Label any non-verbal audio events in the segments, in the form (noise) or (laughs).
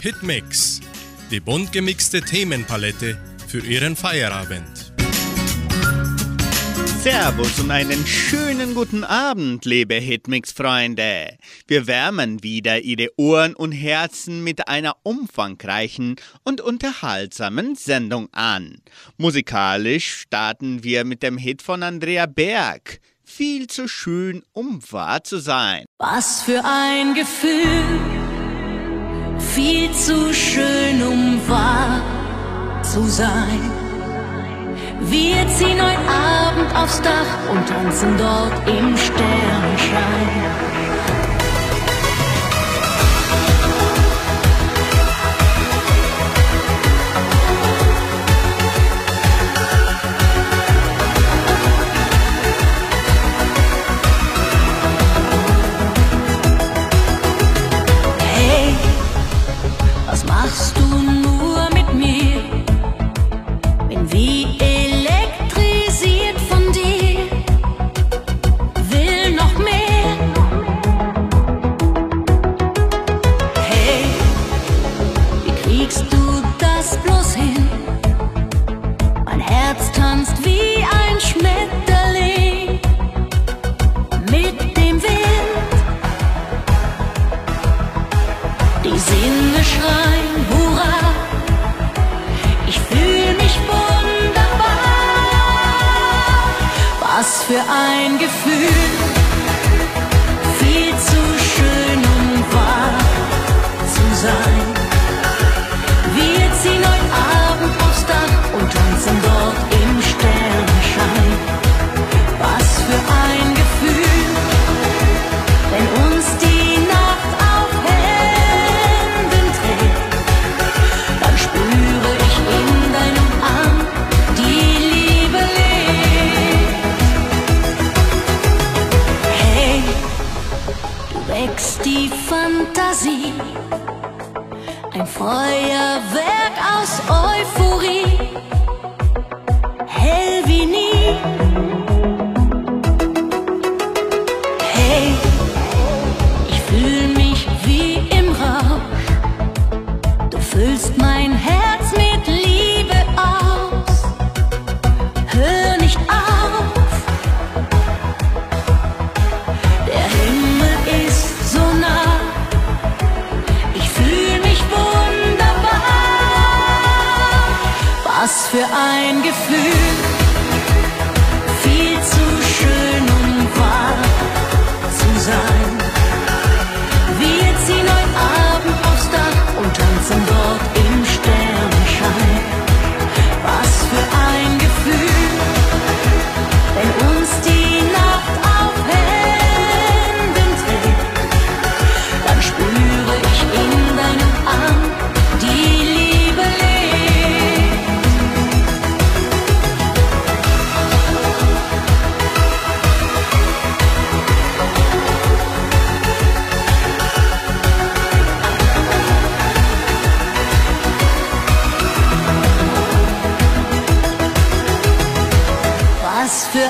Hitmix, die bunt gemixte Themenpalette für Ihren Feierabend. Servus und einen schönen guten Abend, liebe Hitmix-Freunde. Wir wärmen wieder Ihre Ohren und Herzen mit einer umfangreichen und unterhaltsamen Sendung an. Musikalisch starten wir mit dem Hit von Andrea Berg. Viel zu schön, um wahr zu sein. Was für ein Gefühl, viel zu schön, um wahr zu sein. Wir ziehen heute Abend aufs Dach und tanzen dort im Sternenschein.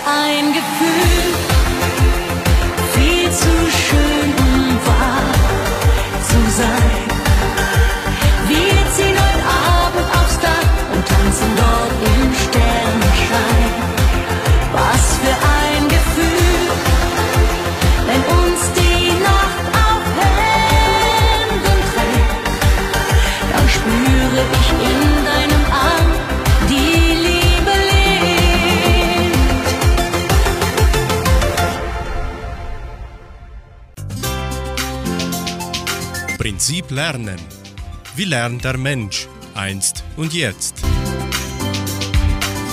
Ein Gefühl, viel zu schön, Lernen. Wie lernt der Mensch einst und jetzt?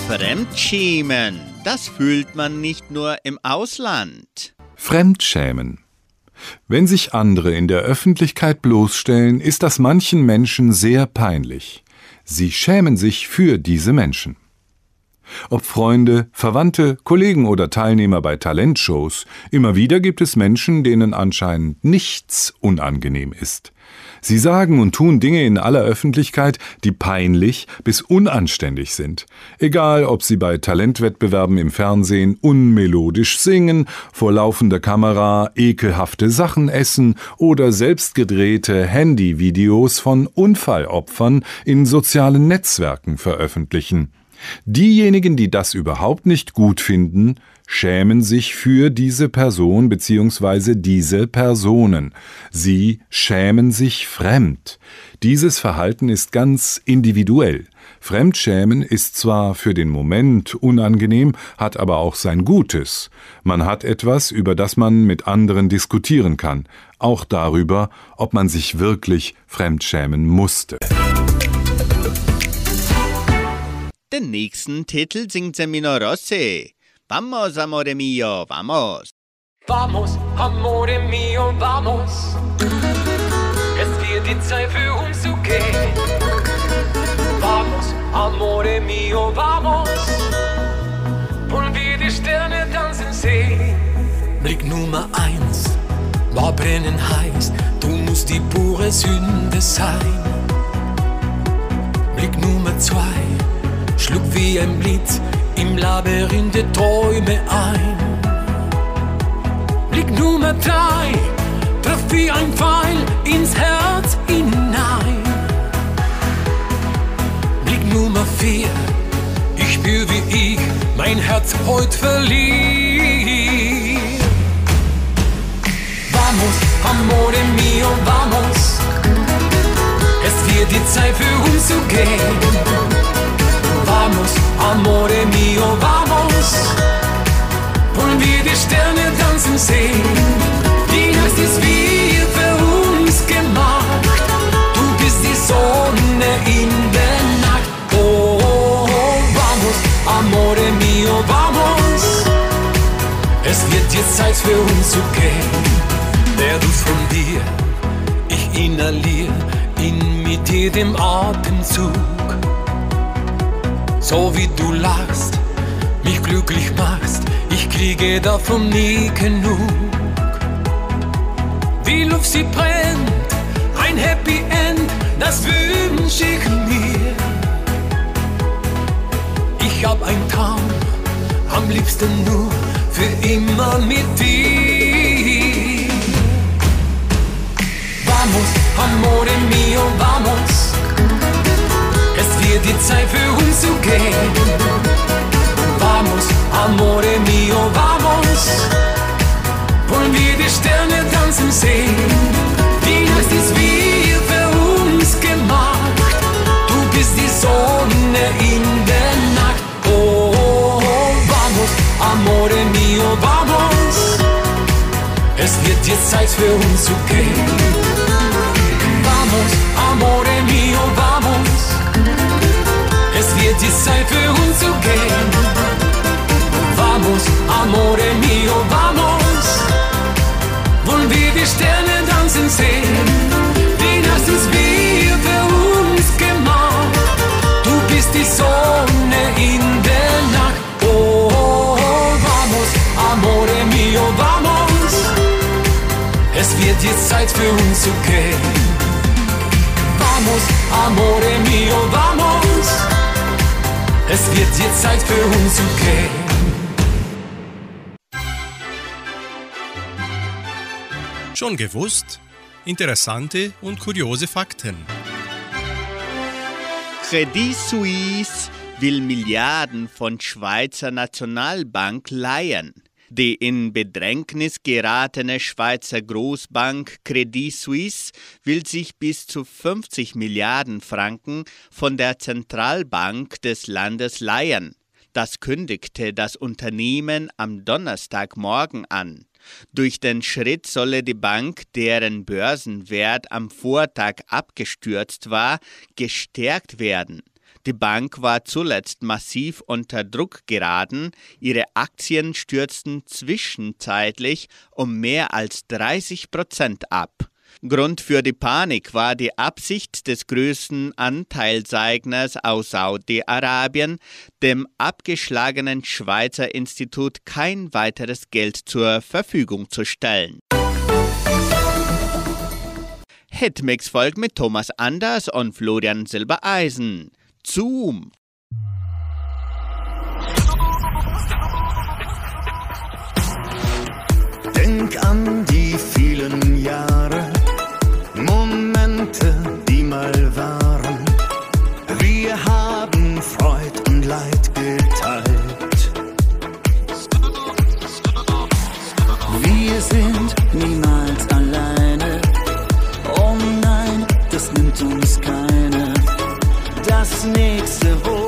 Fremdschämen, das fühlt man nicht nur im Ausland. Fremdschämen. Wenn sich andere in der Öffentlichkeit bloßstellen, ist das manchen Menschen sehr peinlich. Sie schämen sich für diese Menschen. Ob Freunde, Verwandte, Kollegen oder Teilnehmer bei Talentshows, immer wieder gibt es Menschen, denen anscheinend nichts unangenehm ist. Sie sagen und tun Dinge in aller Öffentlichkeit, die peinlich bis unanständig sind. Egal, ob sie bei Talentwettbewerben im Fernsehen unmelodisch singen, vor laufender Kamera ekelhafte Sachen essen oder selbstgedrehte Handyvideos von Unfallopfern in sozialen Netzwerken veröffentlichen. Diejenigen, die das überhaupt nicht gut finden, schämen sich für diese Person bzw. diese Personen. Sie schämen sich fremd. Dieses Verhalten ist ganz individuell. Fremdschämen ist zwar für den Moment unangenehm, hat aber auch sein Gutes. Man hat etwas, über das man mit anderen diskutieren kann, auch darüber, ob man sich wirklich fremdschämen musste. Den nächsten Titel singt Semino Rossi. Vamos, amore mio, vamos. Vamos, amore mio, vamos. Es wird die Zeit für uns zu gehen. Vamos, amore mio, vamos. Und wir die Sterne tanzen sehen. Blick Nummer eins war brennen heiß. Du musst die pure Sünde sein. Blick Nummer zwei schlug wie ein Blitz im Labyrinth der Träume ein. Blick Nummer drei traf wie ein Pfeil ins Herz hinein. Blick Nummer vier, ich spür wie ich mein Herz heute verliere. Vamos, amore mio, vamos. Es wird die Zeit für uns zu gehen. Vamos, amore mio, vamos. Wollen wir die Sterne tanzen sehen? Die Nacht ist wie für uns gemacht. Du bist die Sonne in der Nacht. Oh, oh, oh, vamos, amore mio, vamos. Es wird jetzt Zeit für uns zu gehen. Der Duft von dir, ich inhaliere ihn mit jedem Atemzug so wie du lachst, mich glücklich machst, ich kriege davon nie genug. Die Luft sie brennt, ein Happy End, das wünsch ich mir. Ich hab ein Traum, am liebsten nur für immer mit dir. Vamos, amore mio, vamos wird die Zeit für uns zu gehen. Vamos, amore mio, vamos. Wollen wir die Sterne tanzen sehen? Die Nacht ist wie für uns gemacht. Du bist die Sonne in der Nacht. Oh, oh, oh, vamos, amore mio, vamos. Es wird jetzt Zeit für uns zu gehen. Vamos, amore mio, vamos wird die Zeit für uns zu gehen. Vamos, amore mio, vamos. Wollen wir die Sterne tanzen sehen? Die Nacht ist wie für uns gemacht. Du bist die Sonne in der Nacht. Oh, oh, oh, vamos, amore mio, vamos. Es wird jetzt Zeit für uns zu gehen. Vamos, amore mio, vamos. Es wird jetzt Zeit für uns zu gehen. Schon gewusst? Interessante und kuriose Fakten. Credit Suisse will Milliarden von Schweizer Nationalbank leihen. Die in Bedrängnis geratene Schweizer Großbank Credit Suisse will sich bis zu 50 Milliarden Franken von der Zentralbank des Landes leihen. Das kündigte das Unternehmen am Donnerstagmorgen an. Durch den Schritt solle die Bank, deren Börsenwert am Vortag abgestürzt war, gestärkt werden. Die Bank war zuletzt massiv unter Druck geraten, ihre Aktien stürzten zwischenzeitlich um mehr als 30 Prozent ab. Grund für die Panik war die Absicht des größten Anteilseigners aus Saudi-Arabien, dem abgeschlagenen Schweizer Institut kein weiteres Geld zur Verfügung zu stellen. Hitmix folgt mit Thomas Anders und Florian Silbereisen. Zoom! Denk an die vielen Jahre, Momente, die mal waren. Wir haben Freud und Leid geteilt. Wir sind niemals alleine. Oh nein, das nimmt uns keine. Das nächste Hoch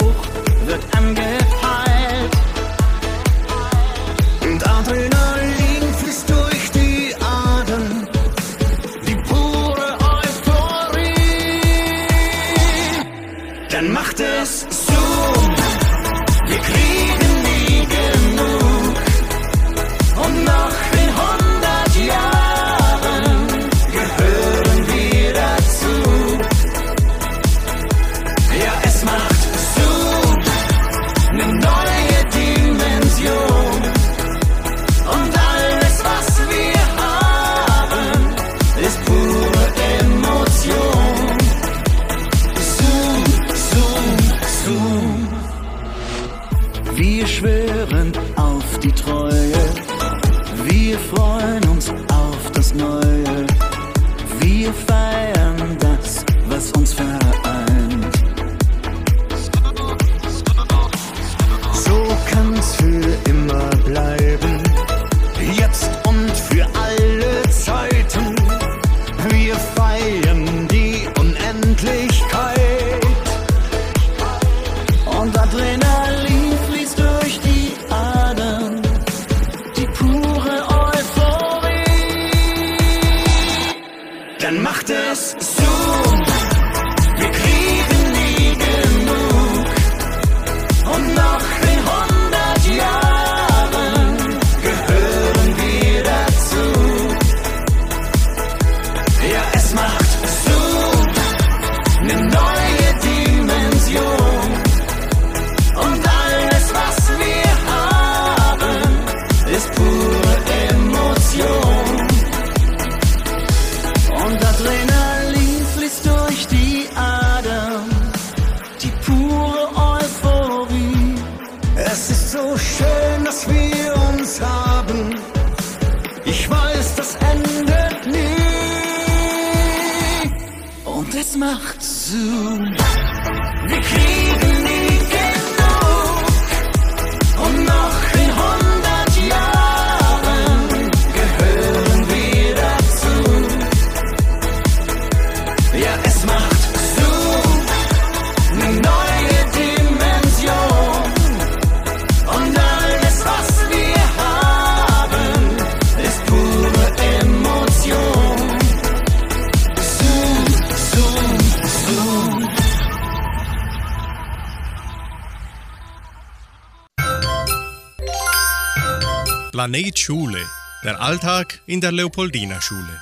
Planet Schule. Der Alltag in der Leopoldina Schule.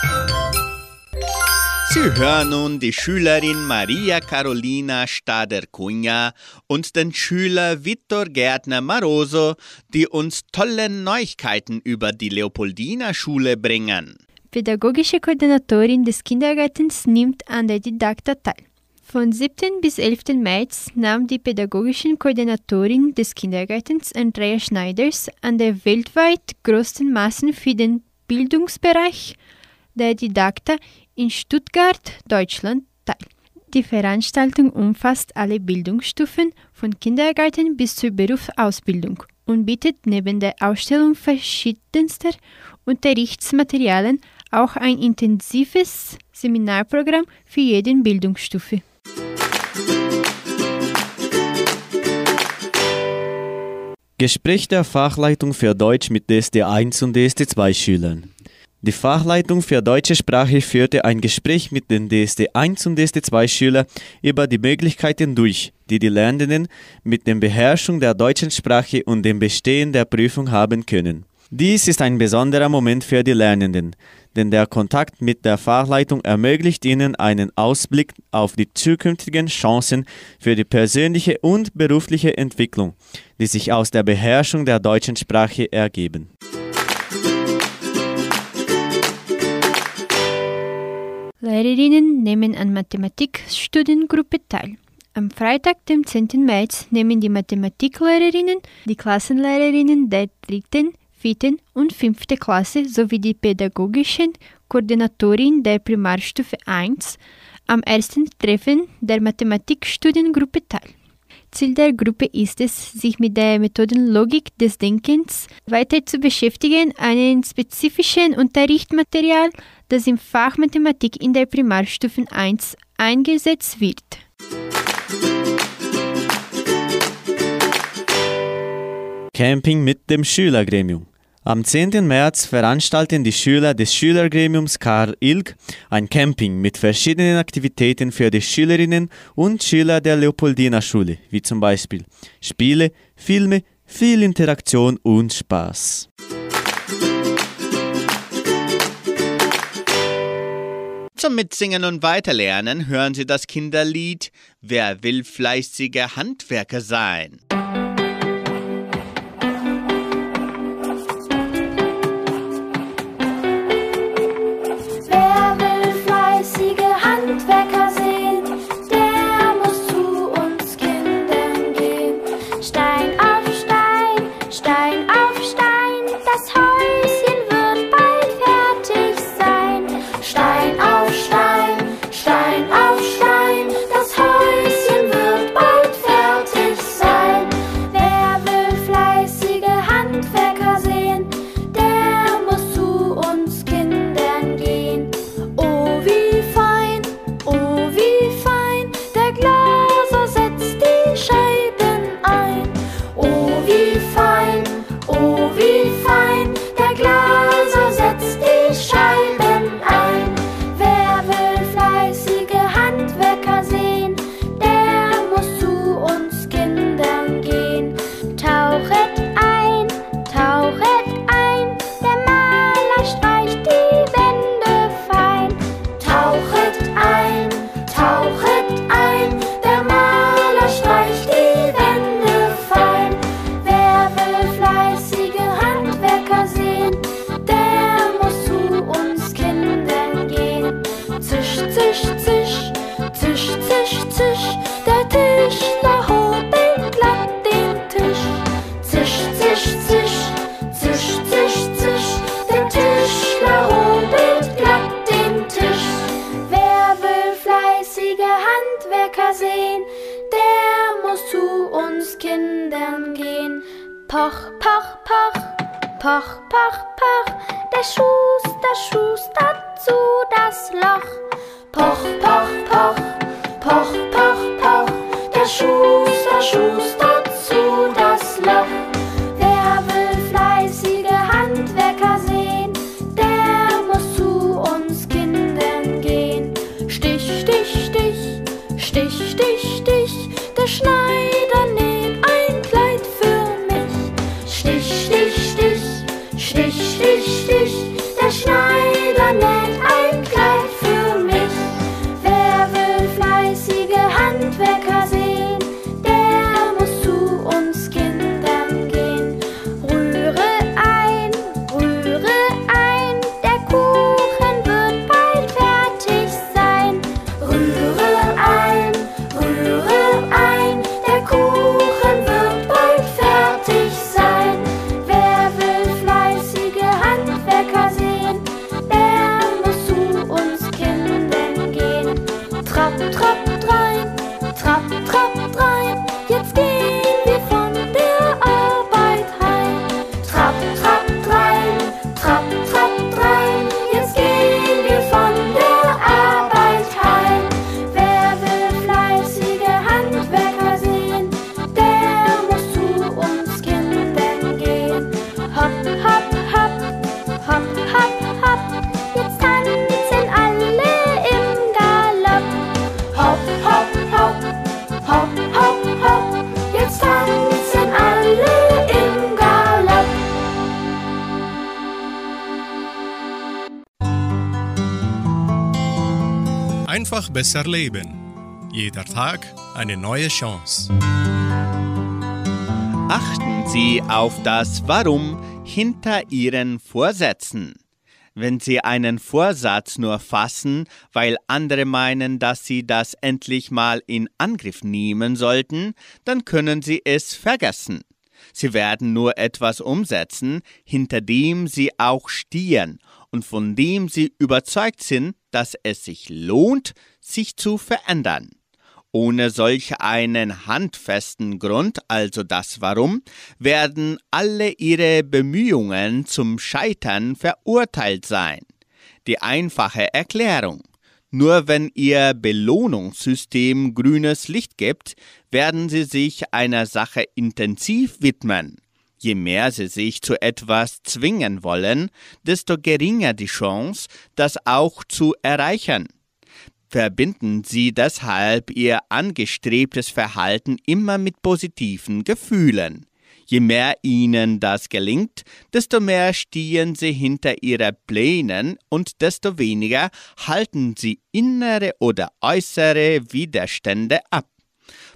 Sie hören nun die Schülerin Maria Carolina Stader-Cunha und den Schüler Vittor Gärtner Maroso, die uns tolle Neuigkeiten über die Leopoldina Schule bringen. Pädagogische Koordinatorin des Kindergartens nimmt an der Didakta teil. Von 7. bis 11. März nahm die pädagogische Koordinatorin des Kindergartens Andrea Schneiders an der weltweit größten Massen für den Bildungsbereich der Didakta in Stuttgart, Deutschland, teil. Die Veranstaltung umfasst alle Bildungsstufen von Kindergarten bis zur Berufsausbildung und bietet neben der Ausstellung verschiedenster Unterrichtsmaterialien auch ein intensives Seminarprogramm für jeden Bildungsstufe. Gespräch der Fachleitung für Deutsch mit DSD1 und DSD2 Schülern. Die Fachleitung für deutsche Sprache führte ein Gespräch mit den DSD1 und DSD2 Schülern über die Möglichkeiten durch, die die Lernenden mit der Beherrschung der deutschen Sprache und dem Bestehen der Prüfung haben können. Dies ist ein besonderer Moment für die Lernenden, denn der Kontakt mit der Fachleitung ermöglicht ihnen einen Ausblick auf die zukünftigen Chancen für die persönliche und berufliche Entwicklung, die sich aus der Beherrschung der deutschen Sprache ergeben. Lehrerinnen nehmen an Mathematikstudiengruppe teil. Am Freitag, dem 10. März, nehmen die Mathematiklehrerinnen, die Klassenlehrerinnen der dritten, vierten und fünften Klasse sowie die pädagogischen Koordinatorin der Primarstufe 1 am ersten Treffen der Mathematikstudiengruppe teil. Ziel der Gruppe ist es, sich mit der Methodenlogik des Denkens weiter zu beschäftigen, einen spezifischen Unterrichtsmaterial, das im Fach Mathematik in der Primarstufe 1 eingesetzt wird. Camping mit dem Schülergremium. Am 10. März veranstalten die Schüler des Schülergremiums Karl Ilg ein Camping mit verschiedenen Aktivitäten für die Schülerinnen und Schüler der Leopoldina Schule, wie zum Beispiel Spiele, Filme, viel Interaktion und Spaß. Zum Mitsingen und Weiterlernen hören Sie das Kinderlied Wer will fleißiger Handwerker sein? Besser leben. Jeder Tag eine neue Chance. Achten Sie auf das Warum hinter Ihren Vorsätzen. Wenn Sie einen Vorsatz nur fassen, weil andere meinen, dass Sie das endlich mal in Angriff nehmen sollten, dann können Sie es vergessen. Sie werden nur etwas umsetzen, hinter dem Sie auch stehen und von dem Sie überzeugt sind, dass es sich lohnt, sich zu verändern. Ohne solch einen handfesten Grund, also das Warum, werden alle ihre Bemühungen zum Scheitern verurteilt sein. Die einfache Erklärung. Nur wenn ihr Belohnungssystem grünes Licht gibt, werden sie sich einer Sache intensiv widmen. Je mehr sie sich zu etwas zwingen wollen, desto geringer die Chance, das auch zu erreichen verbinden Sie deshalb Ihr angestrebtes Verhalten immer mit positiven Gefühlen. Je mehr Ihnen das gelingt, desto mehr stehen Sie hinter Ihren Plänen und desto weniger halten Sie innere oder äußere Widerstände ab.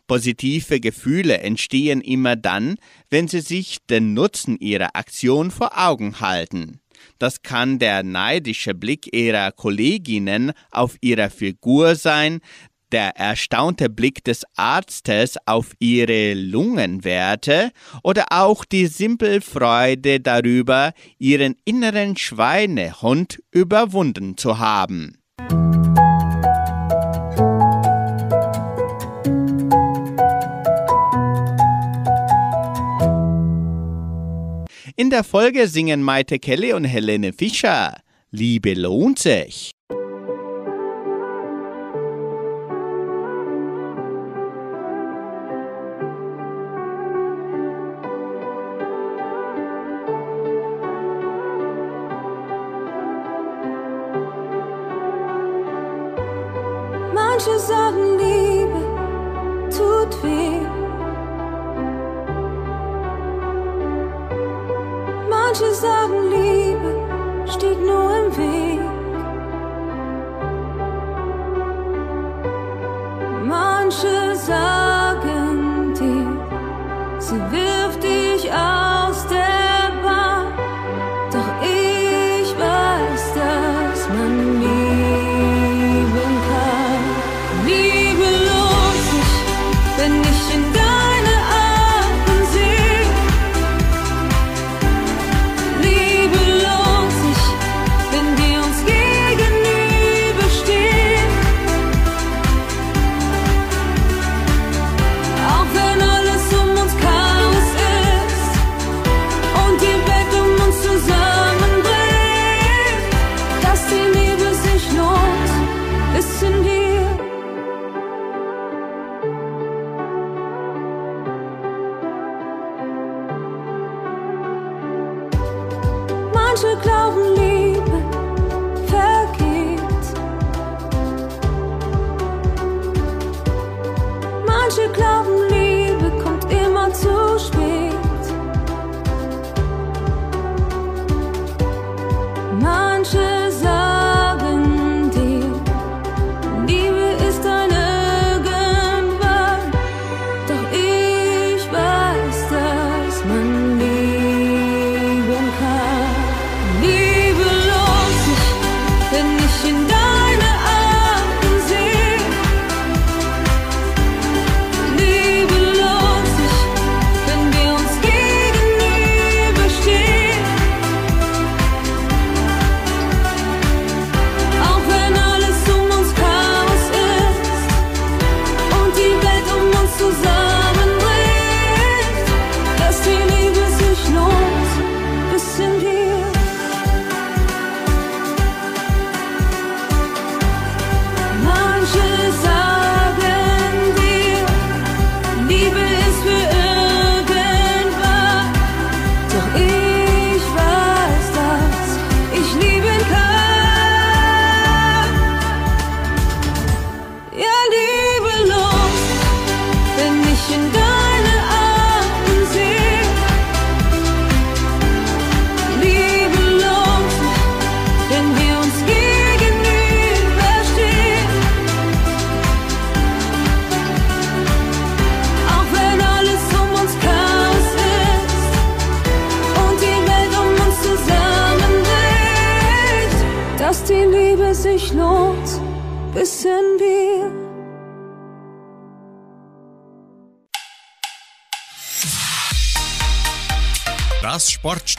Positive Gefühle entstehen immer dann, wenn Sie sich den Nutzen Ihrer Aktion vor Augen halten. Das kann der neidische Blick ihrer Kolleginnen auf ihre Figur sein, der erstaunte Blick des Arztes auf ihre Lungenwerte oder auch die simple Freude darüber, ihren inneren Schweinehund überwunden zu haben. In der Folge singen Maite Kelly und Helene Fischer. Liebe lohnt sich. Manche sagen dir, sie wirft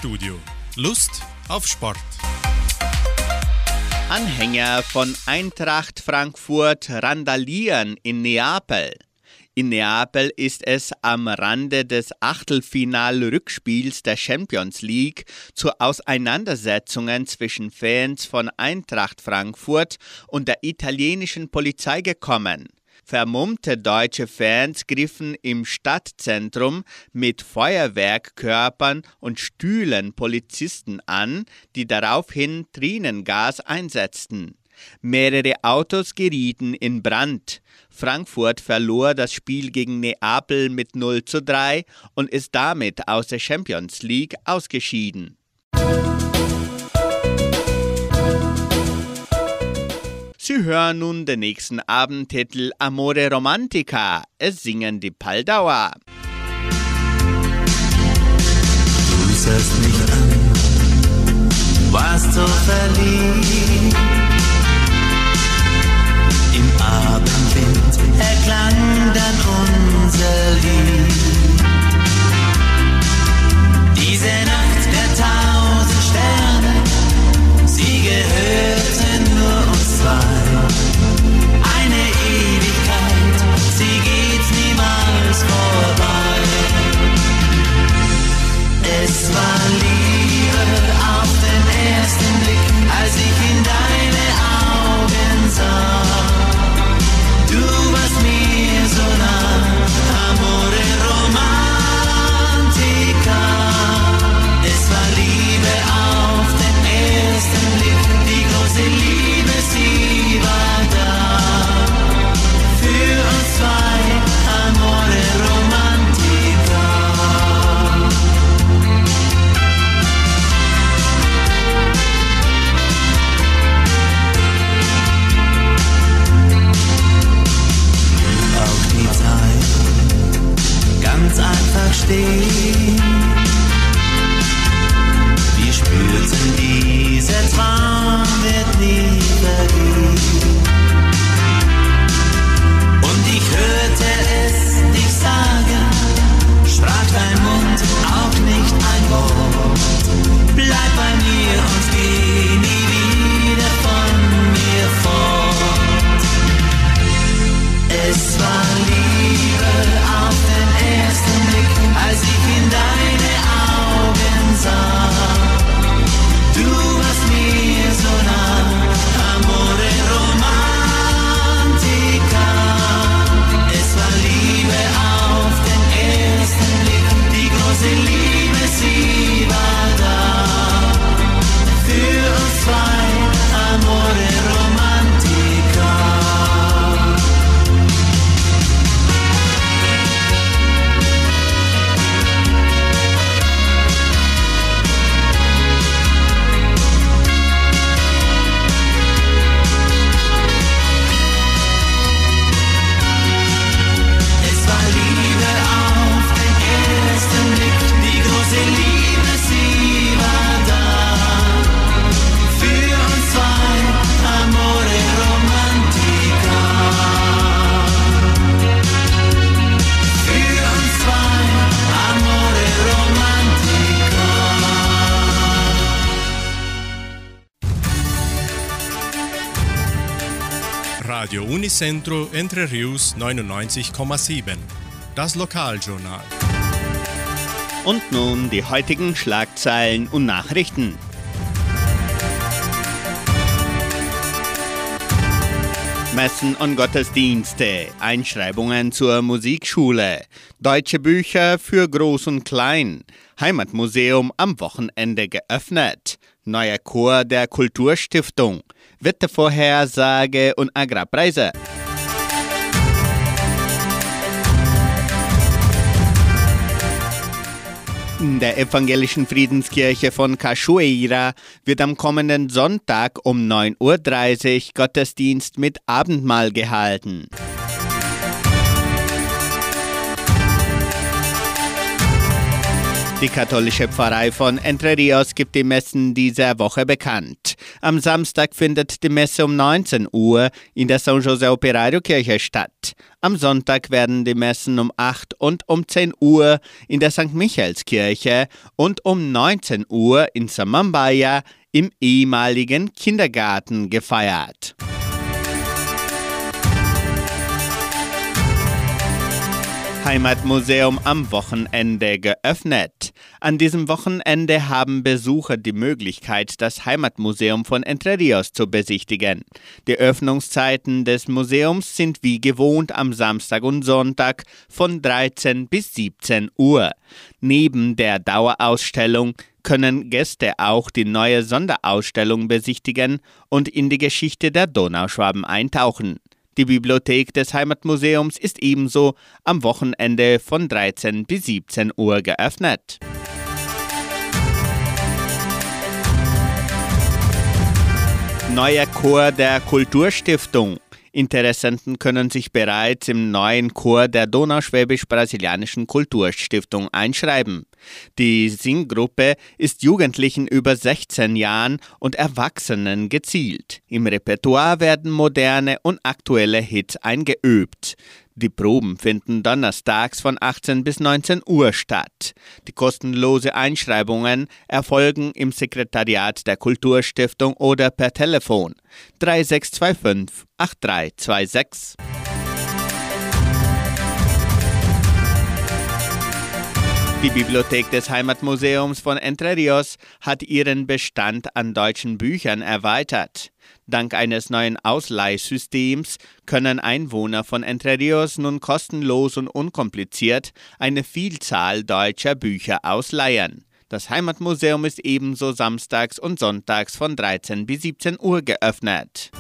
Sportstudio. Lust auf Sport. Anhänger von Eintracht Frankfurt randalieren in Neapel. In Neapel ist es am Rande des Achtelfinal-Rückspiels der Champions League zu Auseinandersetzungen zwischen Fans von Eintracht Frankfurt und der italienischen Polizei gekommen. Vermummte deutsche Fans griffen im Stadtzentrum mit Feuerwerkkörpern und Stühlen Polizisten an, die daraufhin Tränengas einsetzten. Mehrere Autos gerieten in Brand. Frankfurt verlor das Spiel gegen Neapel mit 0 zu 3 und ist damit aus der Champions League ausgeschieden. Sie hören nun den nächsten Abendtitel Amore Romantica. Es singen die Paldauer. Du sahst mich an, warst so verliebt. Im Abendwind erklang dann unser Lied. Unicentro Entre Rius 99,7. Das Lokaljournal. Und nun die heutigen Schlagzeilen und Nachrichten. Messen und Gottesdienste, Einschreibungen zur Musikschule, deutsche Bücher für Groß und Klein, Heimatmuseum am Wochenende geöffnet, neuer Chor der Kulturstiftung, Wettervorhersage und Agrarpreise. In der evangelischen Friedenskirche von Cachoeira wird am kommenden Sonntag um 9.30 Uhr Gottesdienst mit Abendmahl gehalten. Die katholische Pfarrei von Entre Rios gibt die Messen dieser Woche bekannt. Am Samstag findet die Messe um 19 Uhr in der San Jose Operario Kirche statt. Am Sonntag werden die Messen um 8 und um 10 Uhr in der St. Michaelskirche und um 19 Uhr in Samambaya im ehemaligen Kindergarten gefeiert. Heimatmuseum am Wochenende geöffnet. An diesem Wochenende haben Besucher die Möglichkeit, das Heimatmuseum von Entre Rios zu besichtigen. Die Öffnungszeiten des Museums sind wie gewohnt am Samstag und Sonntag von 13 bis 17 Uhr. Neben der Dauerausstellung können Gäste auch die neue Sonderausstellung besichtigen und in die Geschichte der Donauschwaben eintauchen. Die Bibliothek des Heimatmuseums ist ebenso am Wochenende von 13 bis 17 Uhr geöffnet. Neuer Chor der Kulturstiftung. Interessenten können sich bereits im neuen Chor der Donauschwäbisch-Brasilianischen Kulturstiftung einschreiben. Die Singgruppe ist Jugendlichen über 16 Jahren und Erwachsenen gezielt. Im Repertoire werden moderne und aktuelle Hits eingeübt. Die Proben finden donnerstags von 18 bis 19 Uhr statt. Die kostenlose Einschreibungen erfolgen im Sekretariat der Kulturstiftung oder per Telefon 3625 8326. Die Bibliothek des Heimatmuseums von Entre Rios hat ihren Bestand an deutschen Büchern erweitert. Dank eines neuen Ausleihsystems können Einwohner von Entre Rios nun kostenlos und unkompliziert eine Vielzahl deutscher Bücher ausleihen. Das Heimatmuseum ist ebenso samstags und sonntags von 13 bis 17 Uhr geöffnet.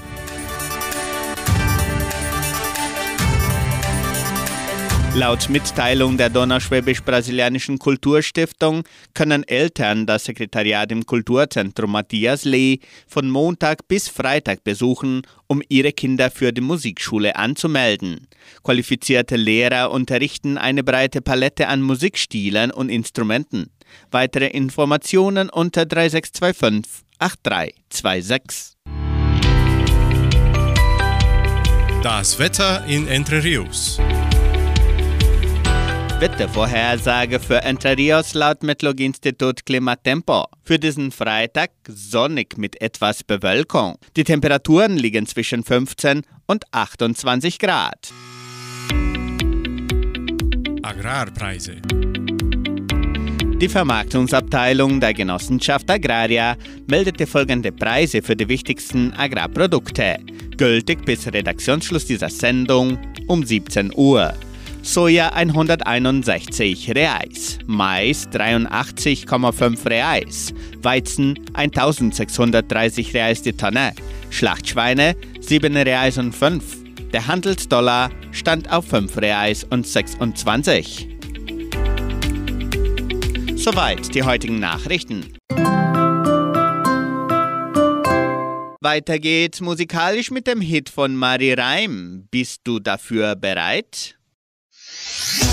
Laut Mitteilung der Donauschwäbisch-Brasilianischen Kulturstiftung können Eltern das Sekretariat im Kulturzentrum Matthias Lee von Montag bis Freitag besuchen, um ihre Kinder für die Musikschule anzumelden. Qualifizierte Lehrer unterrichten eine breite Palette an Musikstilen und Instrumenten. Weitere Informationen unter 3625 8326. Das Wetter in Entre Rios. Wettervorhersage für Entre Rios laut Metlog-Institut Klimatempo. Für diesen Freitag sonnig mit etwas Bewölkung. Die Temperaturen liegen zwischen 15 und 28 Grad. Agrarpreise. Die Vermarktungsabteilung der Genossenschaft Agraria meldete folgende Preise für die wichtigsten Agrarprodukte, gültig bis Redaktionsschluss dieser Sendung um 17 Uhr. Soja 161 Reais, Mais 83,5 Reais, Weizen 1630 Reais die Tonne, Schlachtschweine 7 Reais und 5. Der Handelsdollar stand auf 5 Reais und 26. Soweit die heutigen Nachrichten. Weiter geht's musikalisch mit dem Hit von Mari Reim. Bist du dafür bereit? Yeah.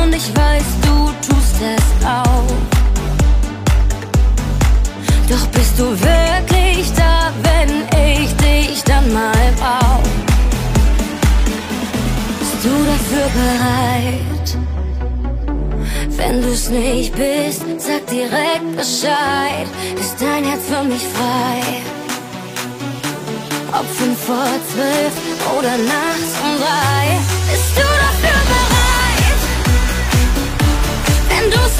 Und ich weiß, du tust es auch. Doch bist du wirklich da, wenn ich dich dann mal brauch? Bist du dafür bereit? Wenn du's nicht bist, sag direkt Bescheid. Ist dein Herz für mich frei? Ob fünf vor zwölf oder nachts um drei. Bist du dafür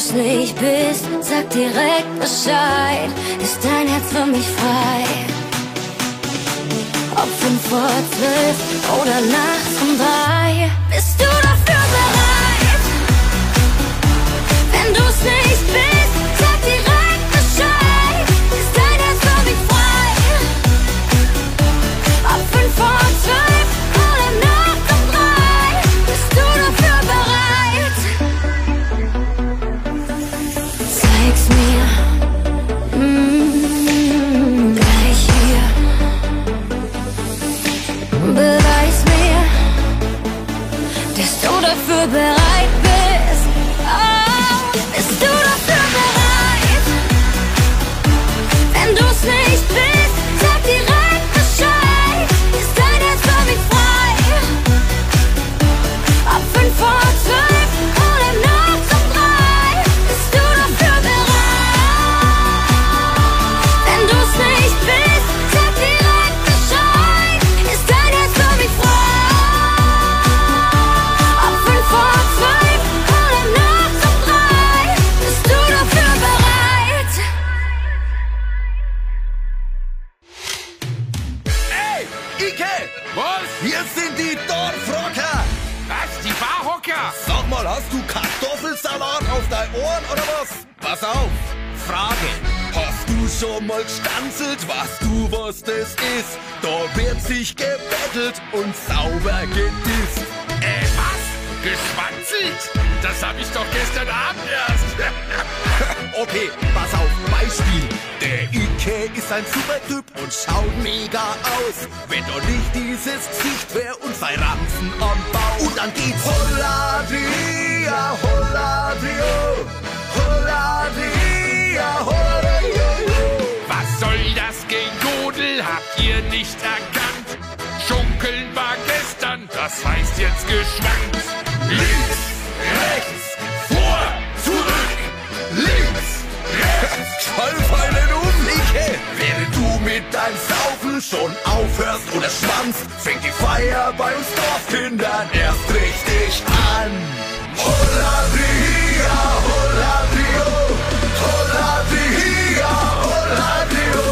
Du's nicht bist, sag direkt Bescheid. Ist dein Herz für mich frei? Ob fünf vor zwölf oder nachts um drei. Bist Mal, hast du Kartoffelsalat auf dein Ohren oder was? Pass auf! Frage! Hast du schon mal gestanzelt, was du was das ist? Da wird sich gebettelt und sauber gedisst. Äh, was? Geschwanzelt? Das hab ich doch gestern Abend erst. (laughs) Okay, pass auf, Beispiel. Der Ike ist ein super Typ und schaut mega aus. Wenn doch nicht dieses Gesicht wär und zwei Ranzen am Bauch. Und dann geht's Holladria, Holladrio, Holladria, Holladrio. Was soll das Gedodel? Habt ihr nicht erkannt? Schunkeln war gestern, das heißt jetzt geschwankt. Links, rechts, rechts. Fall einen um, Ike. Während du mit deinem Saufen schon aufhörst oder schwanzt, fängt die Feier bei uns Dorfkindern erst richtig an. Holladria, Holladrio, Holladria, Holladrio,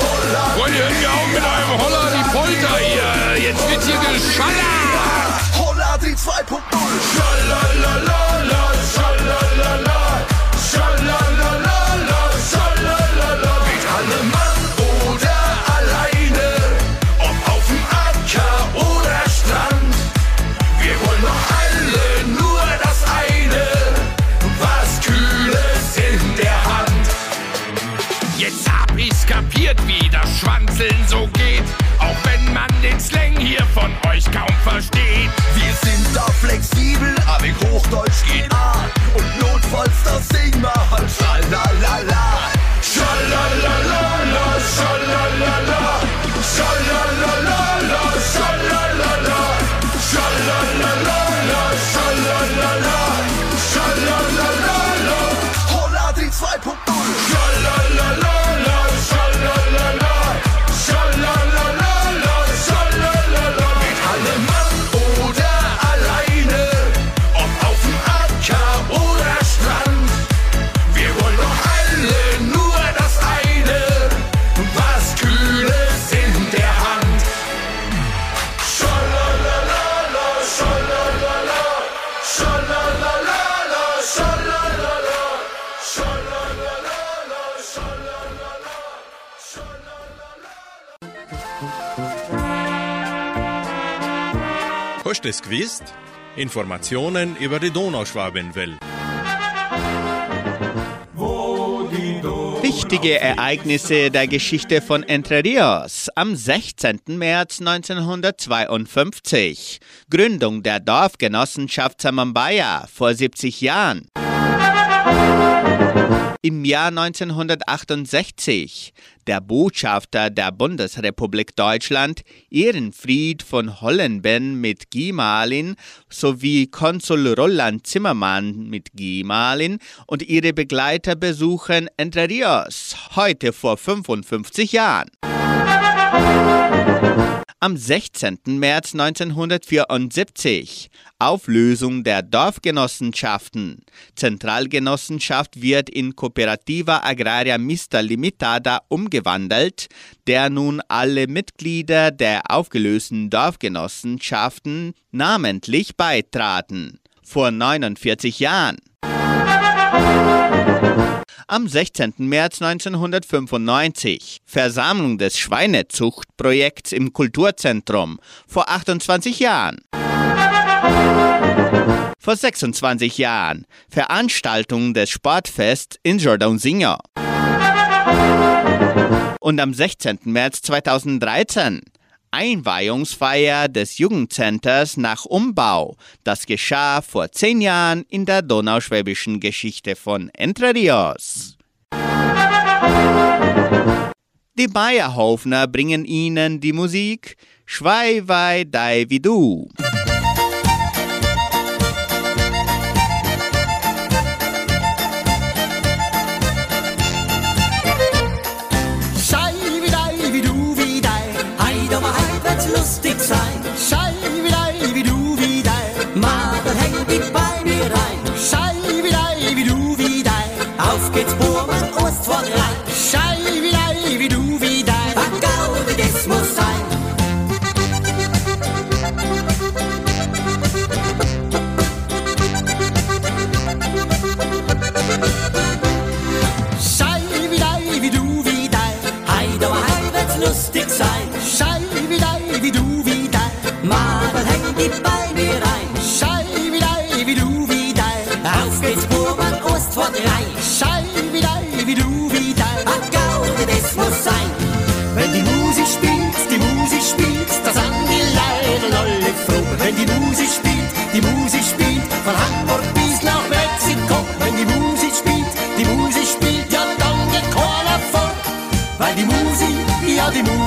Holladria. Wollt ihr irgendwie auch mit eurem Holler die Polter hier? Jetzt wird hier geschallert. Holladri 2.0. Schalalala, schalalala, schalalala, versteht. Wir sind da flexibel, aber Hochdeutsch geht A. Und notfalls das wir Gewusst? Informationen über die Donauschwabenwelle. Wichtige Ereignisse der Geschichte von Entre Rios am 16. März 1952. Gründung der Dorfgenossenschaft Samambaya vor 70 Jahren. Im Jahr 1968 der Botschafter der Bundesrepublik Deutschland Ehrenfried von Hollenben mit Gemahlin sowie Konsul Roland Zimmermann mit Gemahlin und ihre Begleiter besuchen Entre Rios, heute vor 55 Jahren. Am 16. März 1974 Auflösung der Dorfgenossenschaften. Zentralgenossenschaft wird in Cooperativa Agraria Mista Limitada umgewandelt, der nun alle Mitglieder der aufgelösten Dorfgenossenschaften namentlich beitraten. Vor 49 Jahren. Am 16. März 1995 Versammlung des Schweinezuchtprojekts im Kulturzentrum vor 28 Jahren. Vor 26 Jahren Veranstaltung des Sportfests in Jordan-Singer. Und am 16. März 2013 Einweihungsfeier des Jugendcenters nach Umbau. Das geschah vor zehn Jahren in der donauschwäbischen Geschichte von Entre Rios. Die Bayerhofner bringen Ihnen die Musik Schwei wei dei wie du. it's poor.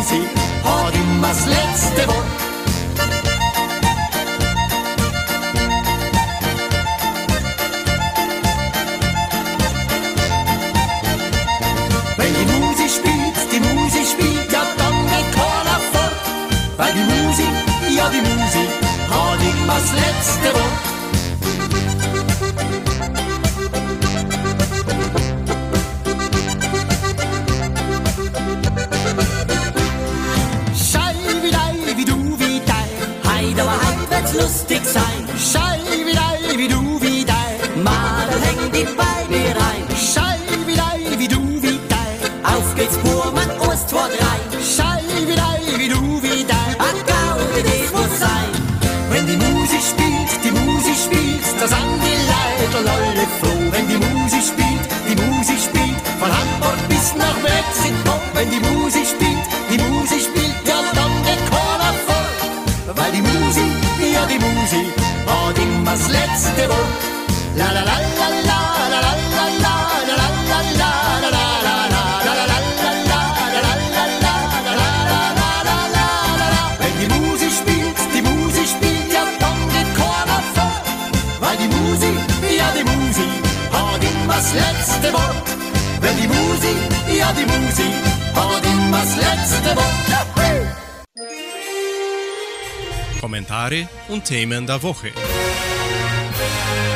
bensin Har dimma släcks det bort Themen der Woche.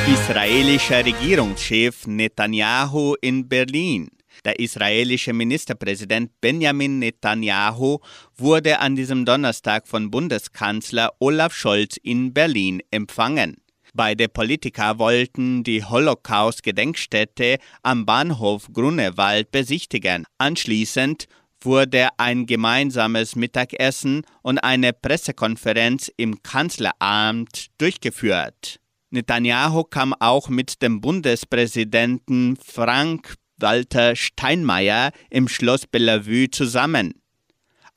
Israelischer Regierungschef Netanyahu in Berlin. Der israelische Ministerpräsident Benjamin Netanyahu wurde an diesem Donnerstag von Bundeskanzler Olaf Scholz in Berlin empfangen. Beide Politiker wollten die Holocaust-Gedenkstätte am Bahnhof Grunewald besichtigen. Anschließend wurde ein gemeinsames Mittagessen und eine Pressekonferenz im Kanzleramt durchgeführt. Netanyahu kam auch mit dem Bundespräsidenten Frank Walter Steinmeier im Schloss Bellevue zusammen.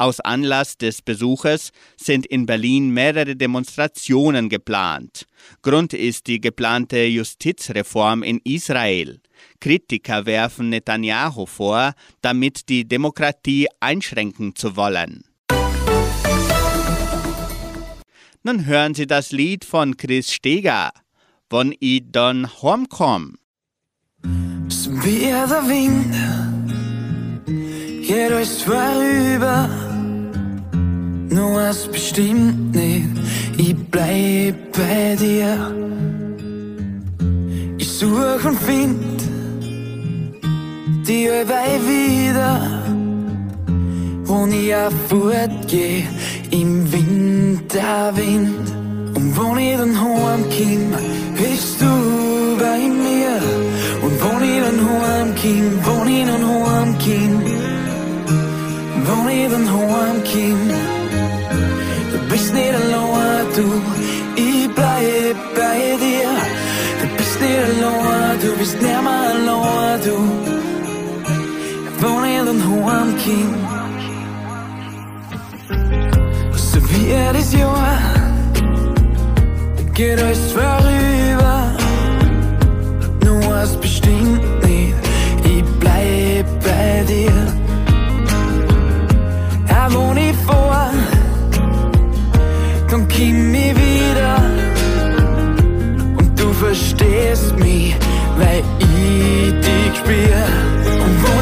Aus Anlass des Besuches sind in Berlin mehrere Demonstrationen geplant. Grund ist die geplante Justizreform in Israel. Kritiker werfen Netanyahu vor, damit die Demokratie einschränken zu wollen. Nun hören Sie das Lied von Chris Steger, von I Don Homkom. Wie der Wind geht euch vorüber, nur was bestimmt nicht, ich bleib bei dir. Ich such und find die allweil wieder, wo ich auch fortgeh im Winterwind. Und wo ich dann heimkomm, bist du bei mir. Und wo ich dann heimkomm, wo ich dann heimkomm, wo ich dann heimkomm, du bist nicht allein, du, ich bleib bei dir. Du bist nicht allein, du bist nicht mehr allein, du, wo ich dann heimkomm. So wie jedes Jahr geht euch vorüber. Ich wieder. Und du verstehst mich, weil ich dich spür. Und wo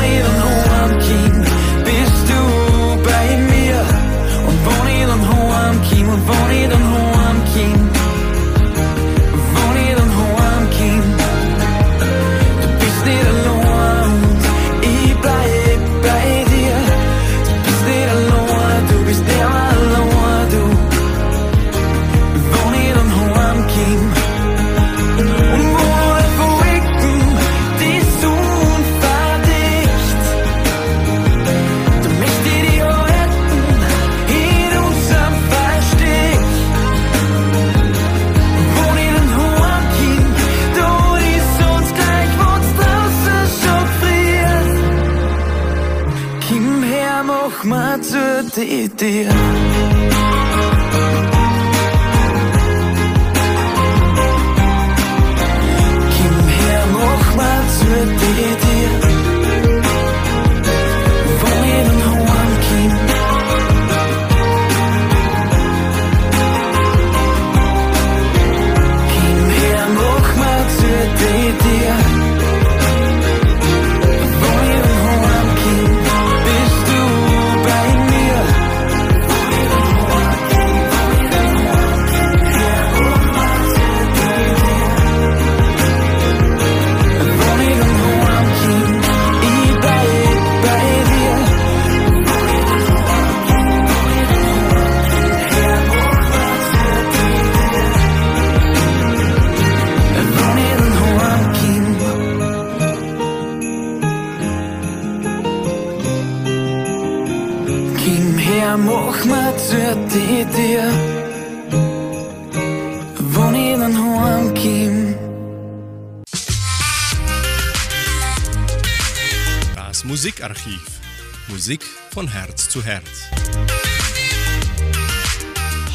Musikarchiv. Musik von Herz zu Herz.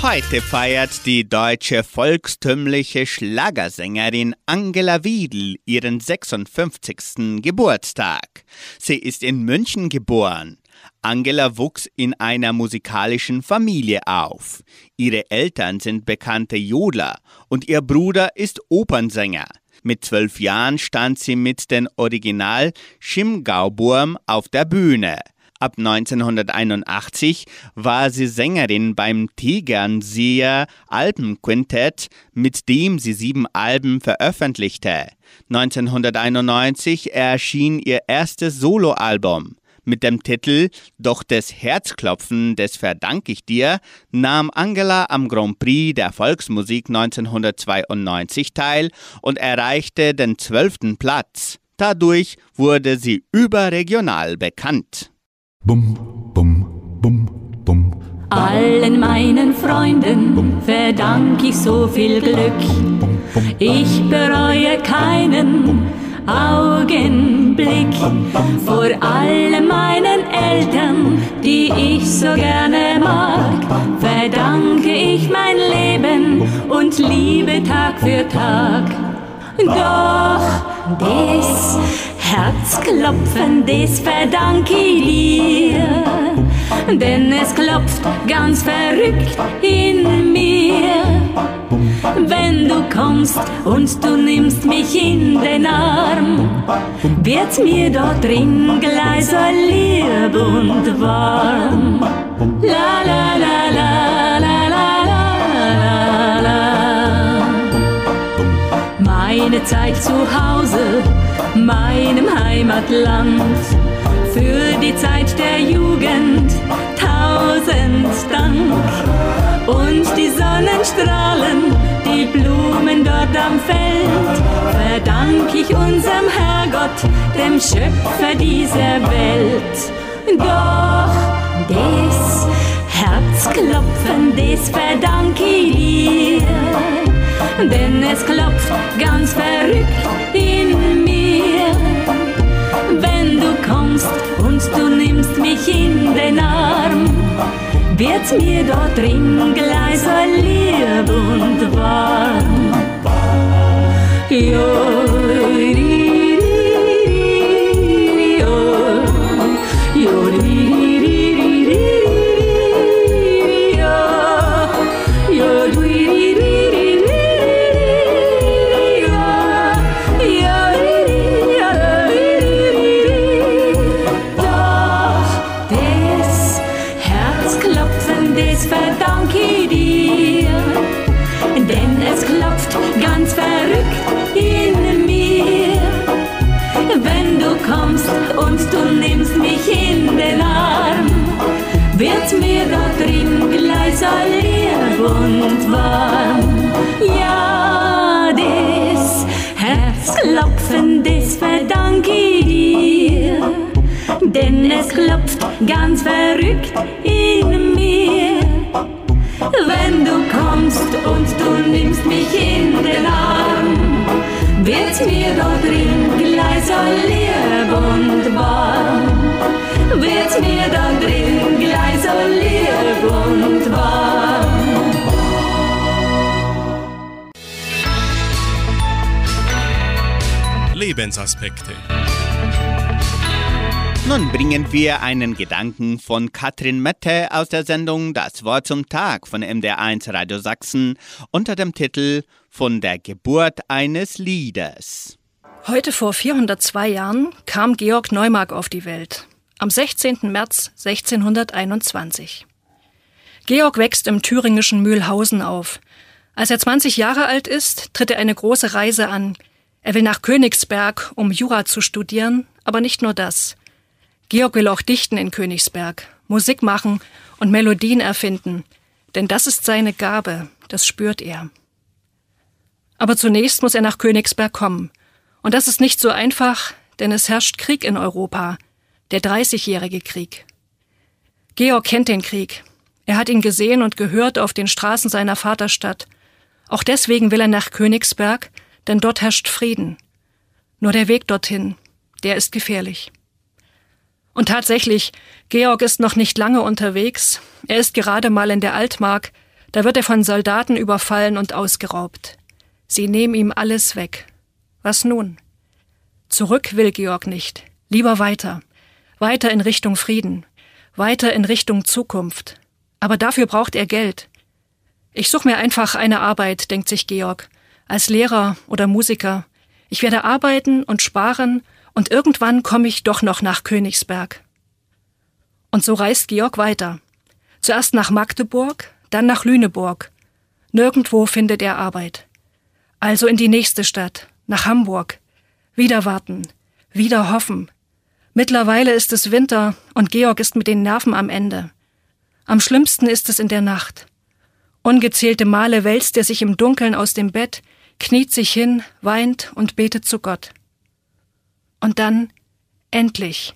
Heute feiert die deutsche volkstümliche Schlagersängerin Angela Wiedl ihren 56. Geburtstag. Sie ist in München geboren. Angela wuchs in einer musikalischen Familie auf. Ihre Eltern sind bekannte Jodler und ihr Bruder ist Opernsänger. Mit zwölf Jahren stand sie mit den Original Schimgauburm auf der Bühne. Ab 1981 war sie Sängerin beim Tegernseer Alpenquintett, mit dem sie sieben Alben veröffentlichte. 1991 erschien ihr erstes Soloalbum. Mit dem Titel Doch des Herzklopfen des verdank ich dir nahm Angela am Grand Prix der Volksmusik 1992 teil und erreichte den zwölften Platz. Dadurch wurde sie überregional bekannt. Allen meinen Freunden verdank ich so viel Glück. Ich bereue keinen Augenblick vor allen meinen Eltern, die ich so gerne mag, verdanke ich mein Leben und liebe Tag für Tag. Doch das Herzklopfen, das verdanke ich dir, denn es klopft ganz verrückt in mir. Wenn du kommst und du nimmst mich in den Arm, wird mir dort drin gleich so lieb und warm. La la la la. Meine Zeit zu Hause, meinem Heimatland, für die Zeit der Jugend, tausend Dank. Und die Sonnenstrahlen, die Blumen dort am Feld, verdank ich unserem Herrgott, dem Schöpfer dieser Welt. Doch das Herzklopfen, das verdank ich dir, denn es klopft ganz verrückt in mir. Wenn du kommst und du nimmst mich in den Arm, wird's mir dort drin gleich so lieb und warm. Jo, den Arm, wird's mir dort drin gleich so lieb und warm. Ja, das Herzklopfen, das verdank ich dir, denn es klopft ganz verrückt in mir. Wenn du kommst und du nimmst mich in den Arm, wird's mir dort drin gleich so lieb und warm. Wird's mir dort drin gleich so lieb und warm. Lebensaspekte. Nun bringen wir einen Gedanken von Katrin Mette aus der Sendung Das Wort zum Tag von MDR1 Radio Sachsen unter dem Titel Von der Geburt eines Liedes. Heute vor 402 Jahren kam Georg Neumark auf die Welt. Am 16. März 1621. Georg wächst im thüringischen Mühlhausen auf. Als er 20 Jahre alt ist, tritt er eine große Reise an. Er will nach Königsberg, um Jura zu studieren, aber nicht nur das. Georg will auch dichten in Königsberg, Musik machen und Melodien erfinden, denn das ist seine Gabe, das spürt er. Aber zunächst muss er nach Königsberg kommen. Und das ist nicht so einfach, denn es herrscht Krieg in Europa, der Dreißigjährige Krieg. Georg kennt den Krieg. Er hat ihn gesehen und gehört auf den Straßen seiner Vaterstadt. Auch deswegen will er nach Königsberg, denn dort herrscht Frieden. Nur der Weg dorthin, der ist gefährlich. Und tatsächlich, Georg ist noch nicht lange unterwegs. Er ist gerade mal in der Altmark. Da wird er von Soldaten überfallen und ausgeraubt. Sie nehmen ihm alles weg. Was nun? Zurück will Georg nicht. Lieber weiter. Weiter in Richtung Frieden. Weiter in Richtung Zukunft. Aber dafür braucht er Geld. Ich suche mir einfach eine Arbeit, denkt sich Georg. Als Lehrer oder Musiker. Ich werde arbeiten und sparen und irgendwann komme ich doch noch nach Königsberg. Und so reist Georg weiter. Zuerst nach Magdeburg, dann nach Lüneburg. Nirgendwo findet er Arbeit. Also in die nächste Stadt, nach Hamburg. Wieder warten, wieder hoffen. Mittlerweile ist es Winter und Georg ist mit den Nerven am Ende. Am schlimmsten ist es in der Nacht. Ungezählte Male wälzt er sich im Dunkeln aus dem Bett, kniet sich hin, weint und betet zu Gott. Und dann, endlich,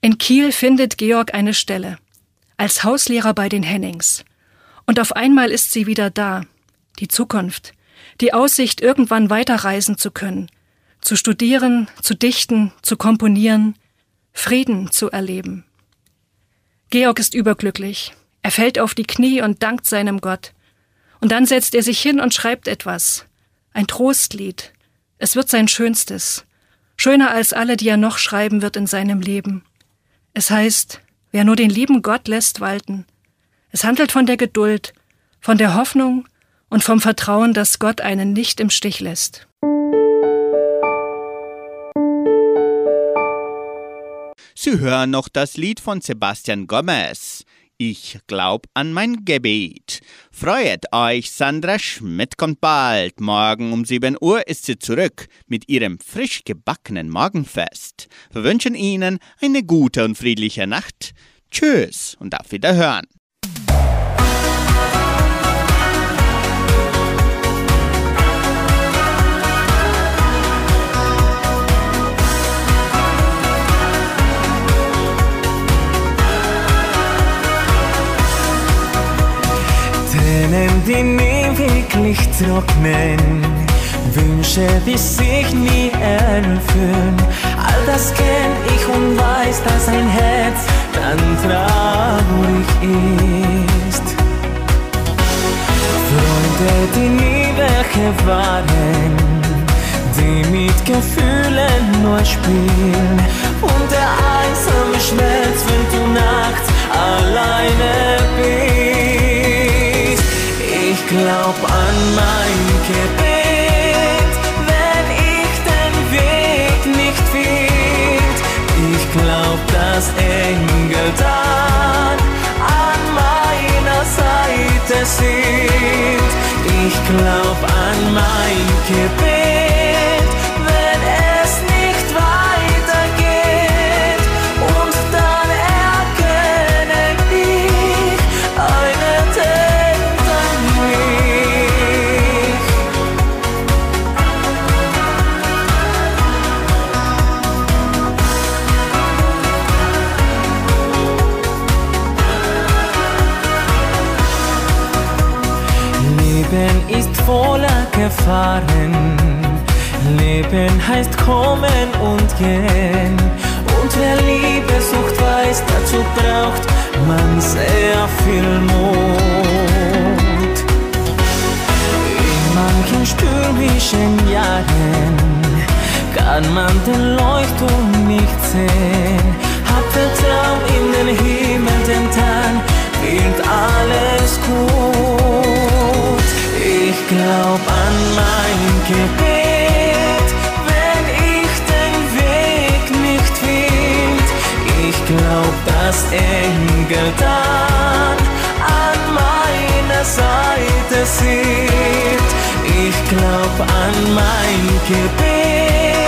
in Kiel findet Georg eine Stelle, als Hauslehrer bei den Hennings. Und auf einmal ist sie wieder da, die Zukunft, die Aussicht, irgendwann weiterreisen zu können, zu studieren, zu dichten, zu komponieren, Frieden zu erleben. Georg ist überglücklich. Er fällt auf die Knie und dankt seinem Gott. Und dann setzt er sich hin und schreibt etwas. Ein Trostlied. Es wird sein schönstes. Schöner als alle, die er noch schreiben wird in seinem Leben. Es heißt, wer nur den lieben Gott lässt walten. Es handelt von der Geduld, von der Hoffnung und vom Vertrauen, dass Gott einen nicht im Stich lässt. Sie hören noch das Lied von Sebastian Gomez. Ich glaub an mein Gebet. Freut euch, Sandra Schmidt kommt bald. Morgen um 7 Uhr ist sie zurück mit ihrem frisch gebackenen Morgenfest. Wir wünschen Ihnen eine gute und friedliche Nacht. Tschüss und auf Wiederhören. Tränen, die nie wirklich trocknen, Wünsche, die sich nie erfüllen. All das kenn ich und weiß, dass ein Herz dann traurig ist. Freunde, die nie welche waren, die mit Gefühlen nur spielen. Und der einsame Schmerz, wenn du nachts alleine bist. Glaub an mein Gebet, wenn ich den Weg nicht find. Ich glaub, dass Engel dann an meiner Seite sind. Ich glaub an mein Gebet, Leben ist voller Gefahren. Leben heißt kommen und gehen. Und wer Liebe sucht, weiß, dazu braucht man sehr viel Mut. In manchen stürmischen Jahren kann man den Leuchtturm nicht sehen. Hab Vertrauen in den Himmel, denn dann wird alles gut. Glaub an mein Gebet, wenn ich den Weg nicht find. Ich glaub, dass Engel dann an meiner Seite sind. Ich glaub an mein Gebet,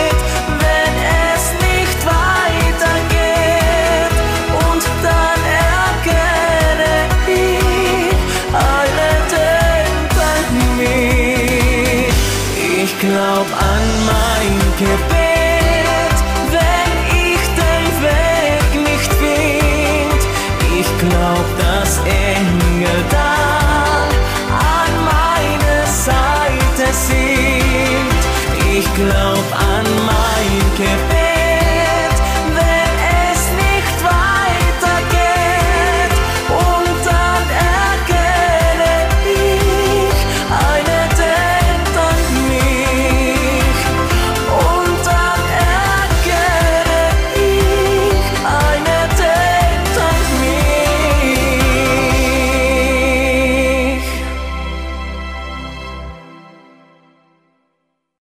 glaub an mein Gebet, wenn ich den Weg nicht find. Ich glaub, dass Engel dann an meiner Seite sind. Ich glaub an mein Gebet.